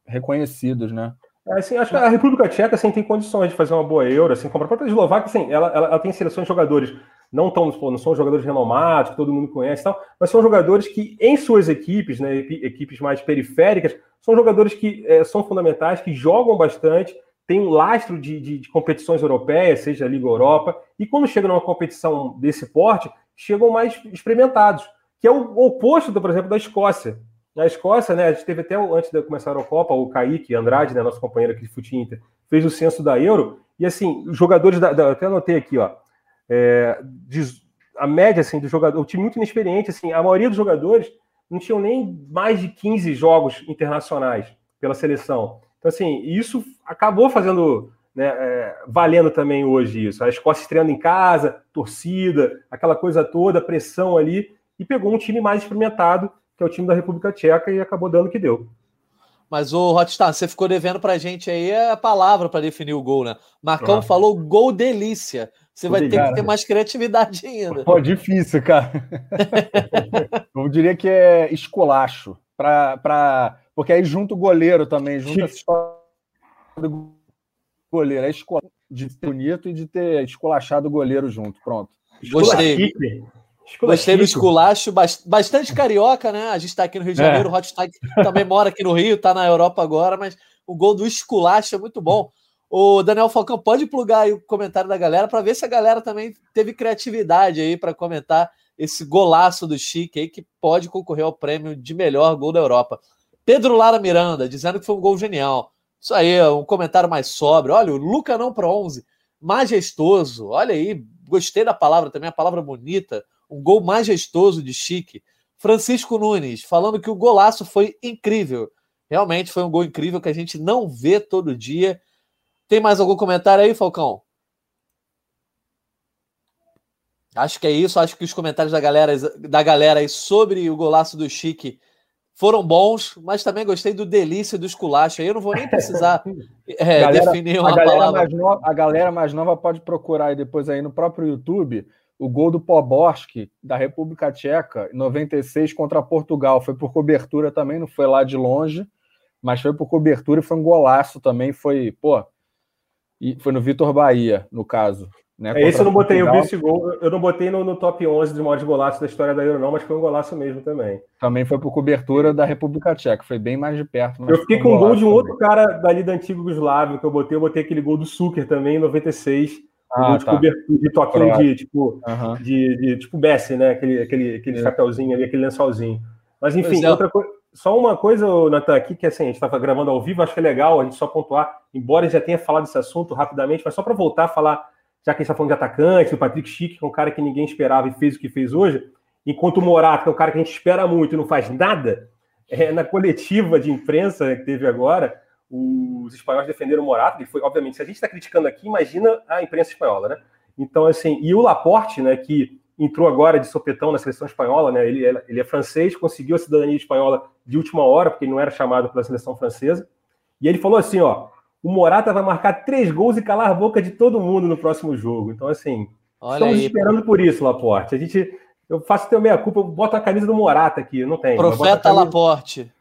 reconhecidos, né? É, assim, acho que a República Tcheca assim, tem condições de fazer uma boa Euro, assim, como a própria Eslováquia, assim, ela, ela, ela, tem seleções de jogadores, não tão, não são jogadores renomados, que todo mundo conhece tal, mas são jogadores que, em suas equipes, né, equipes mais periféricas, são jogadores que é, são fundamentais, que jogam bastante, tem um lastro de, de, de, competições europeias, seja a Liga Europa, e quando chega numa competição desse porte, chegam mais experimentados, que é o oposto, do, por exemplo, da Escócia. Na Escócia, né, a gente teve até, antes de começar a Eurocopa, o Kaique Andrade, né, nosso companheiro aqui de Fute Inter, fez o censo da Euro, e assim, os jogadores, da, da até anotei aqui, ó, é, de, a média assim, do jogador, o time muito inexperiente, assim, a maioria dos jogadores não tinham nem mais de 15 jogos internacionais pela seleção. Então, assim, isso acabou fazendo, né, é, valendo também hoje isso. A Escócia estreando em casa, torcida, aquela coisa toda, pressão ali, e pegou um time mais experimentado, que é o time da República Tcheca, e acabou dando o que deu. Mas o Hotstar, você ficou devendo pra gente aí a palavra para definir o gol, né? Marcão ah. falou gol delícia. Você vai ter que ter mais criatividade ainda. Pô, difícil, cara. Eu diria que é esculacho. Pra, pra... Porque aí junto o goleiro também, junto essa história do goleiro. É escola de ter bonito e de ter esculachado o goleiro junto. Pronto. Gostei. Gostei do esculacho, bastante carioca, né? A gente está aqui no Rio de Janeiro, é. o Hotstag também mora aqui no Rio, está na Europa agora, mas o gol do esculacho é muito bom. O Daniel Falcão pode plugar aí o comentário da galera para ver se a galera também teve criatividade aí para comentar esse golaço do Chique aí que pode concorrer ao prêmio de melhor gol da Europa. Pedro Lara Miranda dizendo que foi um gol genial. Isso aí, um comentário mais sóbrio. Olha, o Luca não pro 11, majestoso. Olha aí, gostei da palavra também, a palavra bonita. Um gol majestoso de Chique. Francisco Nunes falando que o golaço foi incrível. Realmente foi um gol incrível que a gente não vê todo dia. Tem mais algum comentário aí, Falcão? Acho que é isso. Acho que os comentários da galera, da galera aí sobre o golaço do Chique foram bons, mas também gostei do delícia do esculacho. Aí eu não vou nem precisar é, galera, definir uma a palavra. Nova, a galera mais nova pode procurar aí depois aí no próprio YouTube o gol do Poborski da República Tcheca em 96 contra Portugal. Foi por cobertura também, não foi lá de longe, mas foi por cobertura e foi um golaço também. Foi, pô, e foi no Vitor Bahia, no caso. Né, é, esse eu não botei, eu vi esse gol, eu não botei no, no top 11 de modo de golaço da história da Euro, não, mas foi um golaço mesmo também. Também foi por cobertura da República Tcheca, foi bem mais de perto. Eu fiquei com um gol de um outro cara dali da antiga Yugoslávia que eu botei, eu botei aquele gol do Suker também em 96. Ah, de, tá. cobertura, de toquinho de tipo, uhum. de, de, tipo Bessie, né? Aquele, aquele, aquele é. chapéuzinho ali, aquele lençolzinho. Mas enfim, é. outra coisa. Só uma coisa, Natan, aqui, que assim, a gente estava gravando ao vivo, acho que é legal a gente só pontuar, embora já tenha falado desse assunto rapidamente, mas só para voltar a falar já que a gente está falando de atacante, o Patrick Schick, que é um cara que ninguém esperava e fez o que fez hoje, enquanto o Morato, que é um cara que a gente espera muito e não faz nada, é, na coletiva de imprensa que teve agora, os espanhóis defenderam o Morata, e foi, obviamente, se a gente está criticando aqui, imagina a imprensa espanhola, né? Então, assim, e o Laporte, né, que entrou agora de sopetão na seleção espanhola, né? Ele, ele é francês, conseguiu a cidadania espanhola de última hora, porque ele não era chamado pela seleção francesa. E ele falou assim: ó, o Morata vai marcar três gols e calar a boca de todo mundo no próximo jogo. Então, assim, Olha estamos aí, esperando por isso, Laporte. A gente, eu faço teu meia-culpa, eu boto a camisa do Morata aqui, não tem. Profeta camisa... Laporte.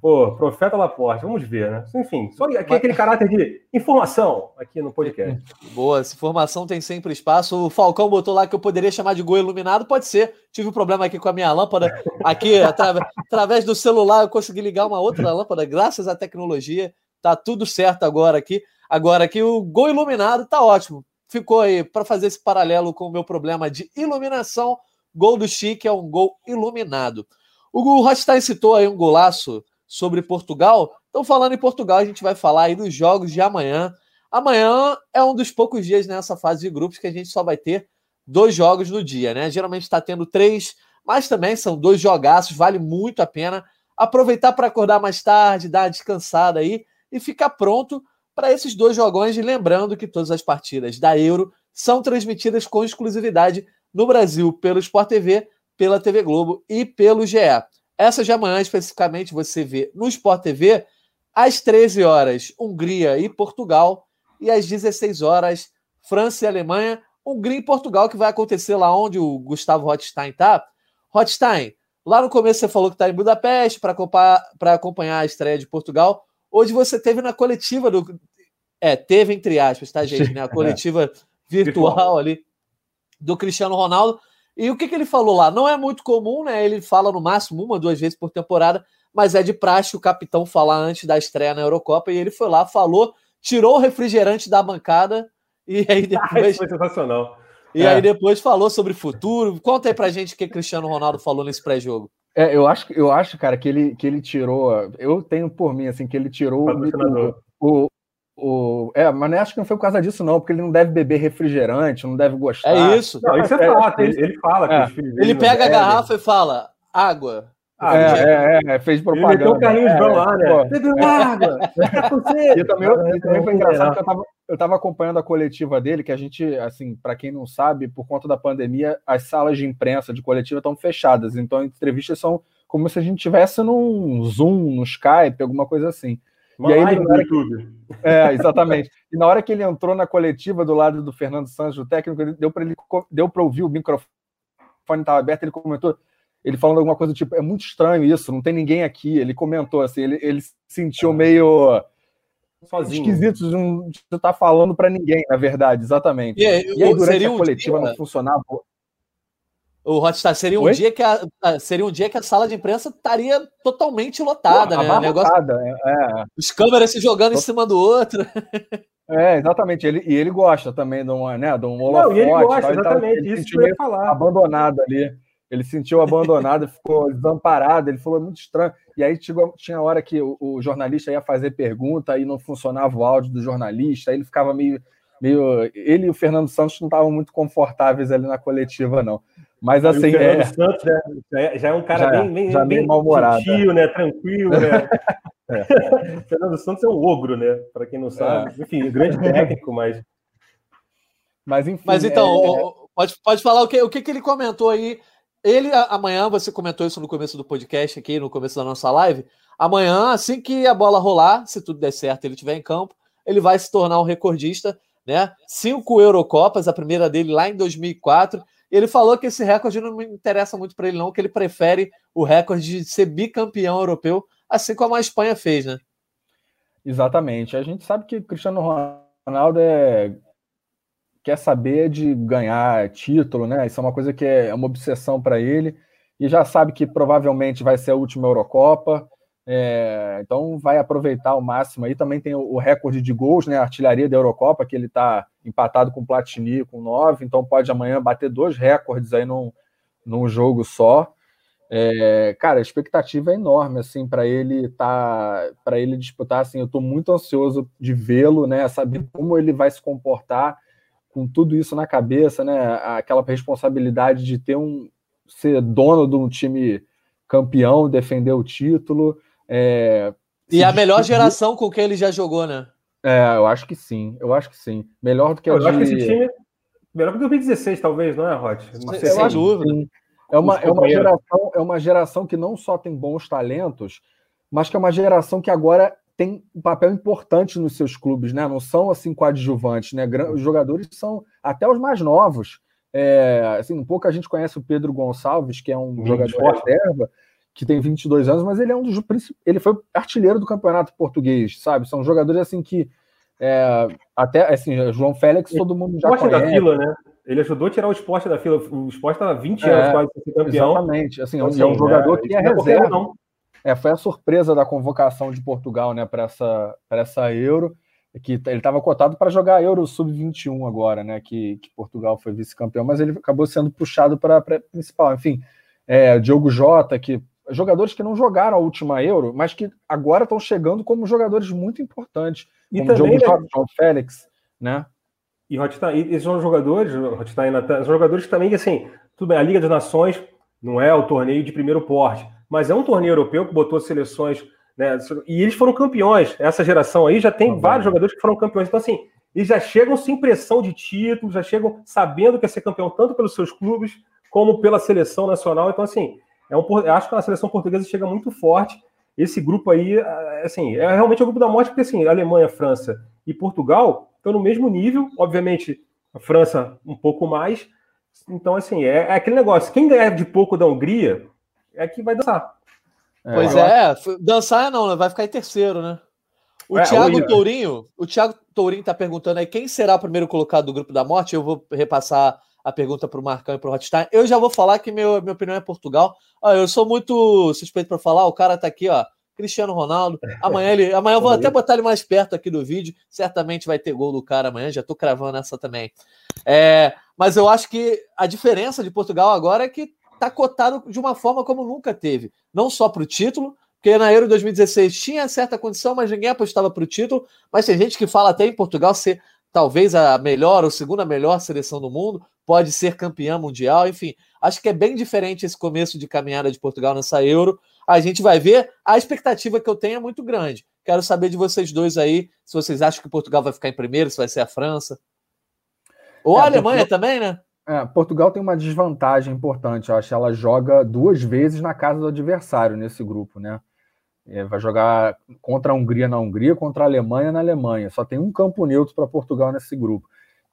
Pô, Profeta Laporte, vamos ver, né? Enfim, só aqui aquele caráter de informação aqui no podcast. Boa, essa informação tem sempre espaço. O Falcão botou lá que eu poderia chamar de gol iluminado, pode ser. Tive um problema aqui com a minha lâmpada. Aqui, através do celular, eu consegui ligar uma outra lâmpada, graças à tecnologia. Tá tudo certo agora aqui. Agora aqui, o gol iluminado tá ótimo. Ficou aí para fazer esse paralelo com o meu problema de iluminação. Gol do Chique é um gol iluminado. O Rothstein citou aí um golaço sobre Portugal. Então, falando em Portugal, a gente vai falar aí dos jogos de amanhã. Amanhã é um dos poucos dias nessa fase de grupos que a gente só vai ter dois jogos no dia, né? Geralmente está tendo três, mas também são dois jogaços, vale muito a pena aproveitar para acordar mais tarde, dar uma descansada aí e ficar pronto para esses dois jogões. E lembrando que todas as partidas da Euro são transmitidas com exclusividade no Brasil pelo Sport TV, pela TV Globo e pelo GE. Essa de amanhã, especificamente, você vê no Sport TV, às 13 horas, Hungria e Portugal, e às 16 horas, França e Alemanha. Hungria e Portugal, que vai acontecer lá onde o Gustavo Rothstein está. Rothstein, lá no começo você falou que está em Budapeste para acompanhar, a estreia de Portugal. Hoje você teve na coletiva do. É, teve entre aspas, tá, gente? Né? A coletiva virtual ali do Cristiano Ronaldo. E o que, que ele falou lá? Não é muito comum, né? Ele fala no máximo uma, duas vezes por temporada, mas é de praxe o capitão falar antes da estreia na Eurocopa. E ele foi lá, falou, tirou o refrigerante da bancada e aí depois. foi sensacional. E é. aí depois falou sobre futuro. Conta aí pra gente o que Cristiano Ronaldo falou nesse pré-jogo. É, eu acho, eu acho, cara, que ele, que ele tirou. Eu tenho por mim, assim, que ele tirou o, o, o, é, mas acho que não foi por causa disso, não, porque ele não deve beber refrigerante, não deve gostar. É isso. Não, isso é, é fato. Ele, ele fala é. que Ele pega a garrafa e fala: água. Ah, é, é, é, fez propaganda. Ele meteu o Carlinhos é, lá, né? Bebeu água! e também, e também foi engraçado que eu tava, eu tava acompanhando a coletiva dele, que a gente, assim, para quem não sabe, por conta da pandemia, as salas de imprensa de coletiva estão fechadas, então entrevistas são como se a gente tivesse num Zoom, no Skype, alguma coisa assim. Uma e aí, ele, no YouTube. É, exatamente. E na hora que ele entrou na coletiva do lado do Fernando Santos, o técnico, deu para ele deu para ouvir o microfone estava aberto, ele comentou, ele falando alguma coisa tipo, é muito estranho isso, não tem ninguém aqui. Ele comentou assim, ele, ele se sentiu meio Sozinho. esquisito de não estar tá falando para ninguém, na verdade, exatamente. E, e aí, durante a coletiva dia, não funcionava. O Hotstar seria um Oi? dia que a, seria um dia que a sala de imprensa estaria totalmente lotada, Pô, né? Negócio... É, é. Os câmeras se jogando em cima do outro. É, exatamente. Ele, e ele gosta também de um, né, de um holofote. Não, e ele gosta, exatamente. Ele isso que eu ia falar. Abandonado ali. Ele se sentiu abandonado, ficou desamparado. Ele falou é muito estranho. E aí tinha hora que o, o, jornalista ia fazer pergunta e não funcionava o áudio do jornalista. Aí ele ficava meio, meio. Ele e o Fernando Santos não estavam muito confortáveis ali na coletiva, não. Mas assim. O Fernando é... Santos né, já, é um cara já, bem, bem, já bem mal-humorado. né? Tranquilo, né? é. Fernando Santos é um ogro, né? Para quem não sabe. É. Enfim, grande técnico, mas. Mas, enfim. Mas então, é... pode, pode falar o que, o que, que ele comentou aí. Ele, amanhã, você comentou isso no começo do podcast aqui, no começo da nossa live. Amanhã, assim que a bola rolar, se tudo der certo, ele estiver em campo, ele vai se tornar um recordista, né? Cinco Eurocopas, a primeira dele lá em 2004 ele falou que esse recorde não me interessa muito para ele, não, que ele prefere o recorde de ser bicampeão europeu, assim como a Espanha fez, né? Exatamente. A gente sabe que Cristiano Ronaldo é... quer saber de ganhar título, né? Isso é uma coisa que é uma obsessão para ele. E já sabe que provavelmente vai ser a última Eurocopa. É, então vai aproveitar ao máximo aí. Também tem o, recorde de gols, né? Artilharia da Eurocopa, que ele está empatado com o Platini com nove, então pode amanhã bater dois recordes aí num, num jogo só. É, cara, a expectativa é enorme assim para ele tá para ele disputar assim. Eu estou muito ansioso de vê-lo, né? Saber como ele vai se comportar com tudo isso na cabeça, né? Aquela responsabilidade de ter um ser dono de um time campeão, defender o título. É, e a melhor geração com quem ele já jogou, né? É, eu acho que sim. Eu acho que sim. Melhor do que a eu de... acho que esse time. Melhor que 2016, talvez, não é, Rod? Sem dúvida. É uma, é, uma geração, é uma geração que não só tem bons talentos, mas que é uma geração que agora tem um papel importante nos seus clubes, né? Não são assim coadjuvantes, né? Os jogadores são até os mais novos. É, assim, um pouco a gente conhece o Pedro Gonçalves, que é um jogador reserva, que tem 22 anos, mas ele é um dos ele foi artilheiro do campeonato português, sabe? São jogadores assim que é, até assim, João Félix, todo mundo já conhece. da fila, né? Ele ajudou a tirar o esporte da fila. O esporte estava 20 é, anos quase ser campeão. Exatamente. Assim, então, assim, é um jogador é, que é, é reserva. Não. É, foi a surpresa da convocação de Portugal né, para essa, essa Euro, que ele estava cotado para jogar Euro Sub-21 agora, né? Que, que Portugal foi vice-campeão, mas ele acabou sendo puxado para a principal. Enfim, é, Diogo Jota, que jogadores que não jogaram a última Euro, mas que agora estão chegando como jogadores muito importantes. E como também, Diogo né? Jota, Félix, né? E Hotstein, esses são jogadores, Hotstein, são jogadores também que, assim, tudo bem, a Liga das Nações não é o torneio de primeiro porte, mas é um torneio europeu que botou seleções, né? E eles foram campeões. Essa geração aí já tem ah, vários bem. jogadores que foram campeões. Então, assim, eles já chegam sem pressão de título, já chegam sabendo que é ser campeão tanto pelos seus clubes como pela seleção nacional. Então, assim, é um, eu acho que a seleção portuguesa chega muito forte. Esse grupo aí, é, assim, é realmente o grupo da morte, porque assim, Alemanha, França e Portugal estão no mesmo nível, obviamente a França um pouco mais. Então, assim, é, é aquele negócio: quem ganhar de pouco da Hungria é que vai dançar. É, pois é, acho... dançar não, né? vai ficar em terceiro, né? O é, Thiago Tourinho, o Thiago Tourinho tá perguntando aí quem será o primeiro colocado do grupo da morte. Eu vou repassar a pergunta para o Marcão e para o Hotstein. Eu já vou falar que meu, minha opinião é Portugal. Ah, eu sou muito suspeito para falar. O cara tá aqui, ó. Cristiano Ronaldo. Amanhã ele, amanhã eu vou até botar ele mais perto aqui do vídeo. Certamente vai ter gol do cara amanhã. Já tô cravando essa também. É, mas eu acho que a diferença de Portugal agora é que tá cotado de uma forma como nunca teve. Não só para o título, porque na Euro 2016 tinha certa condição, mas ninguém apostava para o título. Mas tem gente que fala até em Portugal ser talvez a melhor ou segunda melhor seleção do mundo, pode ser campeã mundial, enfim. Acho que é bem diferente esse começo de caminhada de Portugal nessa Euro. A gente vai ver. A expectativa que eu tenho é muito grande. Quero saber de vocês dois aí, se vocês acham que Portugal vai ficar em primeiro, se vai ser a França. Ou é, a Alemanha Portugal, também, né? É, Portugal tem uma desvantagem importante. Eu acho que ela joga duas vezes na casa do adversário nesse grupo, né? É, vai jogar contra a Hungria na Hungria, contra a Alemanha na Alemanha. Só tem um campo neutro para Portugal nesse grupo.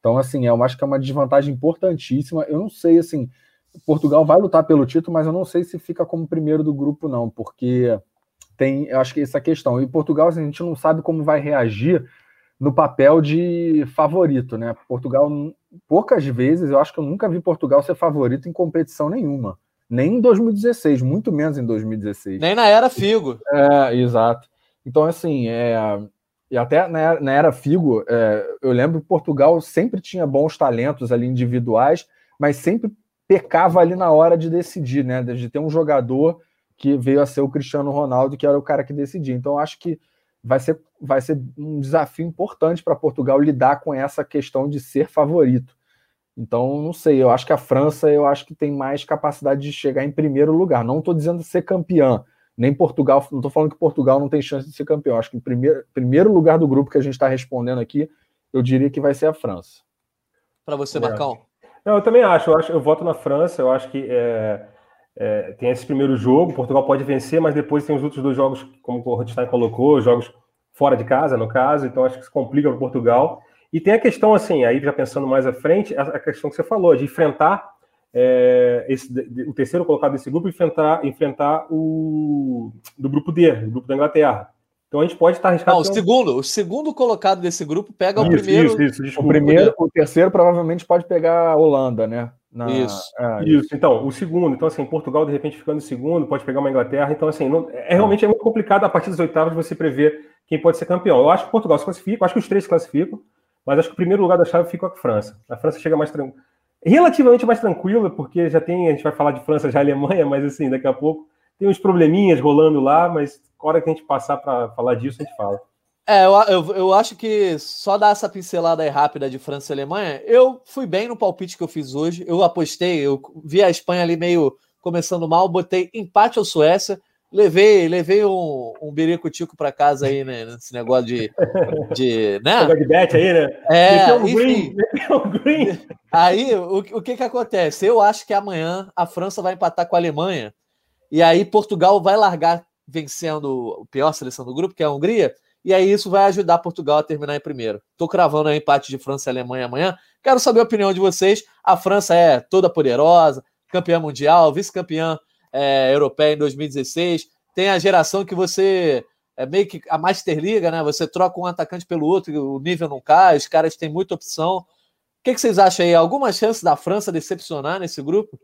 Então, assim, eu acho que é uma desvantagem importantíssima. Eu não sei, assim, Portugal vai lutar pelo título, mas eu não sei se fica como primeiro do grupo, não, porque tem, eu acho que essa questão. E Portugal, assim, a gente não sabe como vai reagir no papel de favorito, né? Portugal, poucas vezes, eu acho que eu nunca vi Portugal ser favorito em competição nenhuma. Nem em 2016, muito menos em 2016. Nem na era Figo. É, exato. Então, assim, é, e até na, na era Figo, é, eu lembro que Portugal sempre tinha bons talentos ali individuais, mas sempre pecava ali na hora de decidir, né? De ter um jogador que veio a ser o Cristiano Ronaldo, que era o cara que decidia. Então, acho que vai ser, vai ser um desafio importante para Portugal lidar com essa questão de ser favorito. Então, não sei, eu acho que a França, eu acho que tem mais capacidade de chegar em primeiro lugar. Não estou dizendo ser campeã, nem Portugal, não estou falando que Portugal não tem chance de ser campeão. Acho que o primeiro, primeiro lugar do grupo que a gente está respondendo aqui, eu diria que vai ser a França. Para você, é. Marcão. Não, eu também acho. Eu, acho, eu voto na França. Eu acho que é, é, tem esse primeiro jogo. Portugal pode vencer, mas depois tem os outros dois jogos, como o Rothstein colocou, jogos fora de casa, no caso. Então acho que se complica para Portugal. E tem a questão, assim, aí já pensando mais à frente, a questão que você falou, de enfrentar é, esse, o terceiro colocado desse grupo enfrentar, enfrentar o do grupo D, o grupo da Inglaterra. Então a gente pode estar arriscado. Não, o segundo, o segundo colocado desse grupo pega isso, o primeiro. Isso, isso, desculpa, o primeiro, o terceiro provavelmente pode pegar a Holanda, né? Na... Isso. É, isso. Então, o segundo, então assim, Portugal de repente ficando em segundo, pode pegar uma Inglaterra. Então assim, não, é realmente é muito complicado a partir das oitavas você prever quem pode ser campeão. Eu acho que Portugal se classifica, acho que os três se classificam, mas acho que o primeiro lugar da chave fica com a França. A França chega mais tranquilo relativamente mais tranquila, porque já tem, a gente vai falar de França já Alemanha, mas assim, daqui a pouco tem uns probleminhas rolando lá, mas na hora que a gente passar para falar disso, a gente fala. É, eu, eu, eu, acho que só dar essa pincelada aí rápida de França e Alemanha, eu fui bem no palpite que eu fiz hoje, eu apostei, eu vi a Espanha ali meio começando mal, botei empate ao Suécia. Levei, levei um, um birico-tico para casa aí, né? Nesse negócio de. de né? Negócio de bet aí, né? É, um enfim. Green, Aí, o, o que que acontece? Eu acho que amanhã a França vai empatar com a Alemanha. E aí Portugal vai largar vencendo a pior seleção do grupo, que é a Hungria. E aí isso vai ajudar Portugal a terminar em primeiro. Estou cravando o empate de França e Alemanha amanhã. Quero saber a opinião de vocês. A França é toda poderosa, campeã mundial, vice-campeã é, europeia em 2016. Tem a geração que você é meio que a Master Liga, né? Você troca um atacante pelo outro, o nível não cai, os caras têm muita opção. O que, que vocês acham aí? Alguma chance da França decepcionar nesse grupo?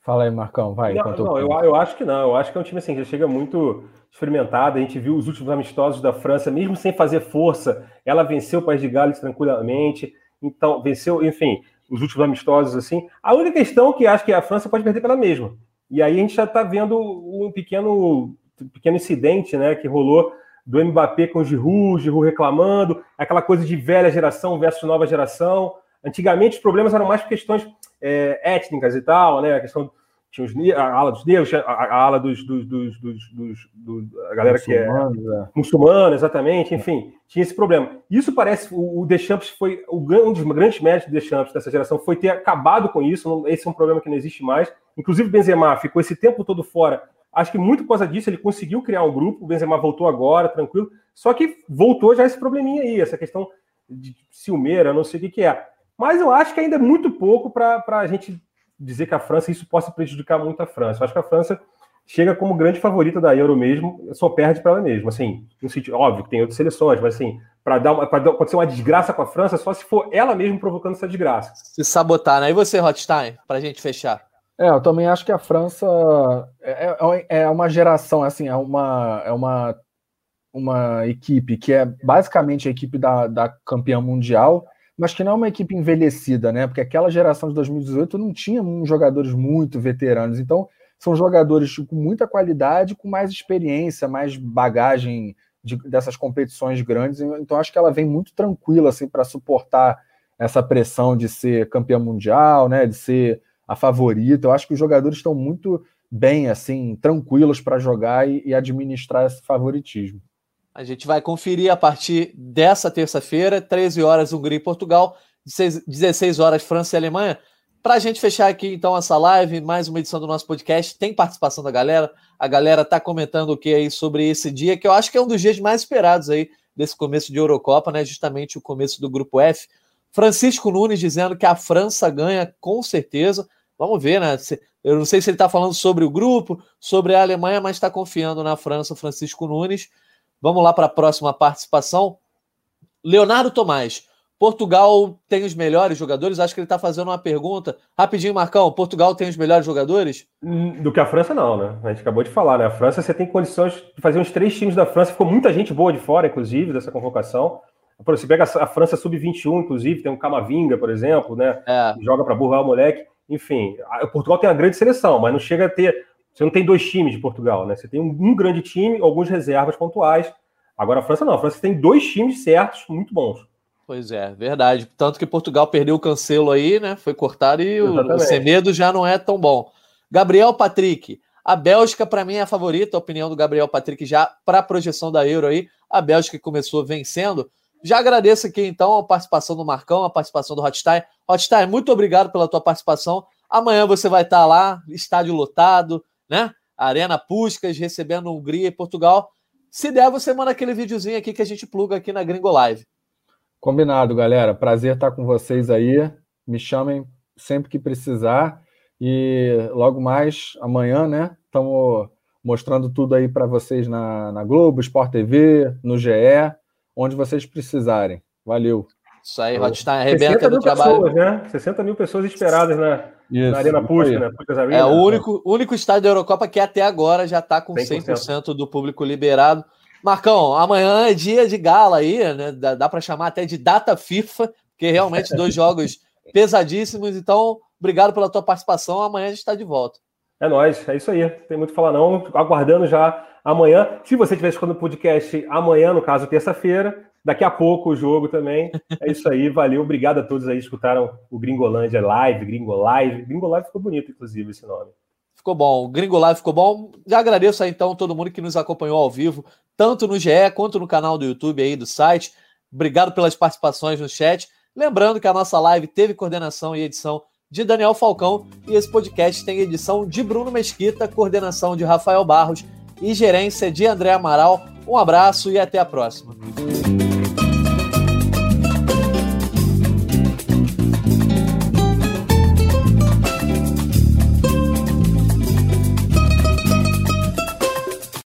Fala aí, Marcão, vai. Não, não eu, eu, acho que não. Eu acho que é um time assim, já chega muito experimentado. A gente viu os últimos amistosos da França, mesmo sem fazer força, ela venceu o País de Gales tranquilamente. Então, venceu, enfim, os últimos amistosos, assim. A única questão que acho que a França pode perder pela mesma. E aí a gente já está vendo um pequeno, pequeno incidente né, que rolou do Mbappé com o Giroud, Giroud reclamando, aquela coisa de velha geração versus nova geração. Antigamente os problemas eram mais questões é, étnicas e tal, né? A questão tinha os, a ala dos negros, a, ala dos, dos, dos, dos, a galera que é, é muçulmana, exatamente, enfim, tinha esse problema. Isso parece, o, o Deschamps foi, um dos grandes méritos do Deschamps dessa geração foi ter acabado com isso, esse é um problema que não existe mais. Inclusive Benzema ficou esse tempo todo fora, acho que muito por causa disso ele conseguiu criar um grupo, o Benzema voltou agora, tranquilo, só que voltou já esse probleminha aí, essa questão de ciumeira, não sei o que, que é. Mas eu acho que ainda é muito pouco para a gente dizer que a França, isso possa prejudicar muito a França. Eu acho que a França chega como grande favorita da Euro mesmo, só perde para ela mesma. Assim, no sentido, óbvio que tem outras seleções, mas assim, para dar uma, para acontecer uma desgraça com a França, só se for ela mesma provocando essa desgraça. Se sabotar, né? E você, Rothstein, para a gente fechar? É, eu também acho que a França é, é, é uma geração, assim, é uma, é uma, uma equipe que é basicamente a equipe da, da campeã mundial, mas que não é uma equipe envelhecida, né? Porque aquela geração de 2018 não tinha jogadores muito veteranos. Então, são jogadores com muita qualidade, com mais experiência, mais bagagem de, dessas competições grandes. Então, acho que ela vem muito tranquila assim, para suportar essa pressão de ser campeã mundial, né? De ser a favorita. Eu acho que os jogadores estão muito bem, assim, tranquilos para jogar e, e administrar esse favoritismo. A gente vai conferir a partir dessa terça-feira, 13 horas Hungria e Portugal, 16 horas França e Alemanha. Para a gente fechar aqui então essa live, mais uma edição do nosso podcast, tem participação da galera. A galera está comentando o que aí sobre esse dia, que eu acho que é um dos dias mais esperados aí desse começo de Eurocopa, né? Justamente o começo do grupo F. Francisco Nunes dizendo que a França ganha com certeza. Vamos ver, né? Eu não sei se ele está falando sobre o grupo, sobre a Alemanha, mas está confiando na França, Francisco Nunes. Vamos lá para a próxima participação. Leonardo Tomás. Portugal tem os melhores jogadores? Acho que ele está fazendo uma pergunta. Rapidinho, Marcão. Portugal tem os melhores jogadores? Do que a França, não, né? A gente acabou de falar, né? A França, você tem condições de fazer uns três times da França. Ficou muita gente boa de fora, inclusive, dessa convocação. Você pega a França sub-21, inclusive, tem um Camavinga, por exemplo, né? É. Joga para burlar o moleque. Enfim, Portugal tem uma grande seleção, mas não chega a ter você não tem dois times de Portugal, né? Você tem um, um grande time, algumas reservas pontuais. Agora a França não, a França tem dois times certos, muito bons. Pois é, verdade. Tanto que Portugal perdeu o cancelo aí, né? Foi cortado e o, o Semedo já não é tão bom. Gabriel Patrick. A Bélgica, para mim, é a favorita, a opinião do Gabriel Patrick já para a projeção da Euro aí. A Bélgica começou vencendo. Já agradeço aqui, então, a participação do Marcão, a participação do Hotstein. Hotstein, muito obrigado pela tua participação. Amanhã você vai estar lá, estádio lotado, né? Arena Puscas, recebendo Hungria e Portugal. Se der, você manda aquele videozinho aqui que a gente pluga aqui na Gringo Live. Combinado, galera. Prazer estar com vocês aí. Me chamem sempre que precisar. E logo mais, amanhã, né? Estamos mostrando tudo aí para vocês na, na Globo, Sport TV, no GE, onde vocês precisarem. Valeu. Isso aí, Hotstein arrebenta no trabalho. Pessoas, né? 60 mil pessoas esperadas na, isso, na Arena Puskas, né? Arena, é o único, único estádio da Eurocopa que até agora já está com 100%, 100% do público liberado. Marcão, amanhã é dia de gala aí, né? Dá, dá para chamar até de data FIFA, porque realmente dois jogos pesadíssimos. Então, obrigado pela tua participação. Amanhã a gente está de volta. É nóis, é isso aí. Tem muito a falar, não. Aguardando já amanhã. Se você estiver escutando o podcast amanhã, no caso, terça-feira, daqui a pouco o jogo também. É isso aí, valeu. Obrigado a todos aí que escutaram o Gringolândia Live, Gringo Live. Live ficou bonito, inclusive, esse nome. Ficou bom. Gringo Live ficou bom. Já agradeço aí, então, todo mundo que nos acompanhou ao vivo, tanto no GE quanto no canal do YouTube aí do site. Obrigado pelas participações no chat. Lembrando que a nossa live teve coordenação e edição de Daniel Falcão e esse podcast tem edição de Bruno Mesquita, coordenação de Rafael Barros e gerência de André Amaral. Um abraço e até a próxima.